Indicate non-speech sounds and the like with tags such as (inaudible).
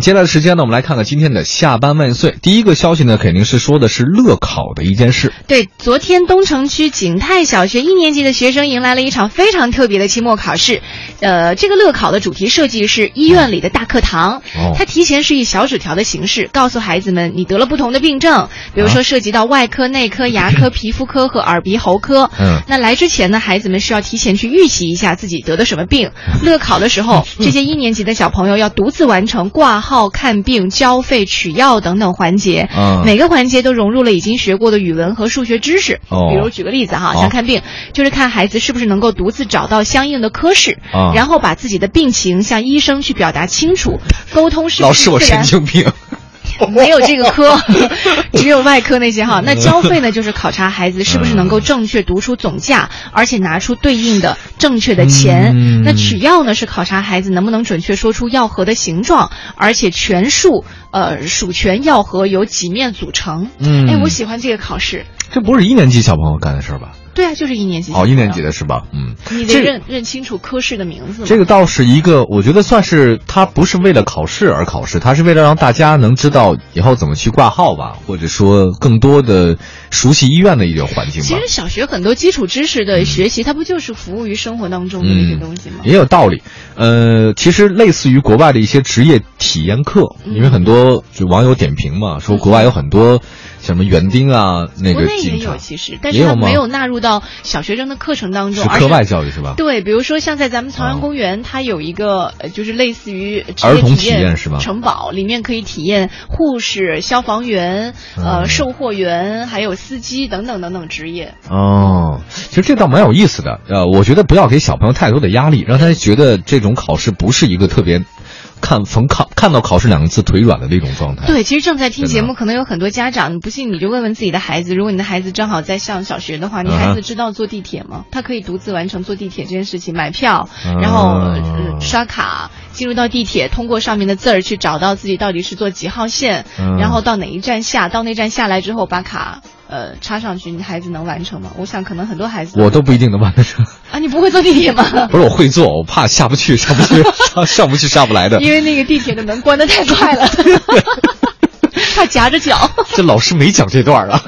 接下来的时间呢，我们来看看今天的下班万岁。第一个消息呢，肯定是说的是乐考的一件事。对，昨天东城区景泰小学一年级的学生迎来了一场非常特别的期末考试。呃，这个乐考的主题设计是医院里的大课堂，哦它提前是以小纸条的形式告诉孩子们你得了不同的病症，比如说涉及到外科、内科、牙科、皮肤科和耳鼻喉科。嗯那来之前呢，孩子们是要提前去预习一下自己得的什么病。(laughs) 乐考的时候，(laughs) 这些一年级的小朋友要独自完成挂号、看病、交费、取药等等环节。嗯每个环节都融入了已经学过的语文和数学知识。哦比如举个例子哈，好像看病，就是看孩子是不是能够独自找到相应的科室，啊然后把自己的病情向医生去表达清楚，沟通是不老师，我是神经病。(laughs) 没有这个科，(laughs) 只有外科那些哈。那交费呢，就是考察孩子是不是能够正确读出总价，而且拿出对应的正确的钱。嗯那取药呢，是考察孩子能不能准确说出药盒的形状，而且全数呃数全药盒由几面组成。嗯哎，我喜欢这个考试。这不是一年级小朋友干的事儿吧？对啊，就是一年级。哦，一年级。的是吧？嗯，你这得认认清楚科室的名字。这个倒是一个，我觉得算是他不是为了考试而考试，他是为了让大家能知道以后怎么去挂号吧，或者说更多的熟悉医院的一个环境吧其实。小学很多基础知识的学习，它不就是服务于生活当中的那些东西吗？也有道理，呃，其实类似于国外的一些职业体验课，嗯因为很多就网友点评嘛，说国外有很多什么园丁啊，那国内也有，其实，但是它也有吗没有纳入到小学生的课程当中，是课外教育是吧？对，比如说像在咱们朝阳公园，它有一个呃就是类似于儿童体验是吧城堡里面可以体验护士、消防员、呃嗯售货员，还有司机等等等等职业。哦，其实这倒蛮有意思的。呃，我觉得不要给小朋友太多的压力，让他觉得这种考试不是一个特别看逢考看到考试两个字腿软的那种状态。对，其实正在听节目，可能有很多家长，你不信你就问问自己的孩子，如果你的孩子正好在上小学的话，你孩子知道坐地铁吗？他可以独自完成坐地铁这件事情，买票，嗯然后、呃、刷卡，进入到地铁，通过上面的字儿去找到自己到底是坐几号线，嗯然后到哪一站下，到那站下来之后把卡呃插上去，你孩子能完成吗？我想可能很多孩子我都不一定能完得成。啊，你不会坐地铁吗？(laughs) 不是我会坐，我怕下不去，上不去，上 (laughs) 上不去，下不来的。因为那个地铁的门关的太快了，(laughs) 怕夹着脚。这老师没讲这段儿啊。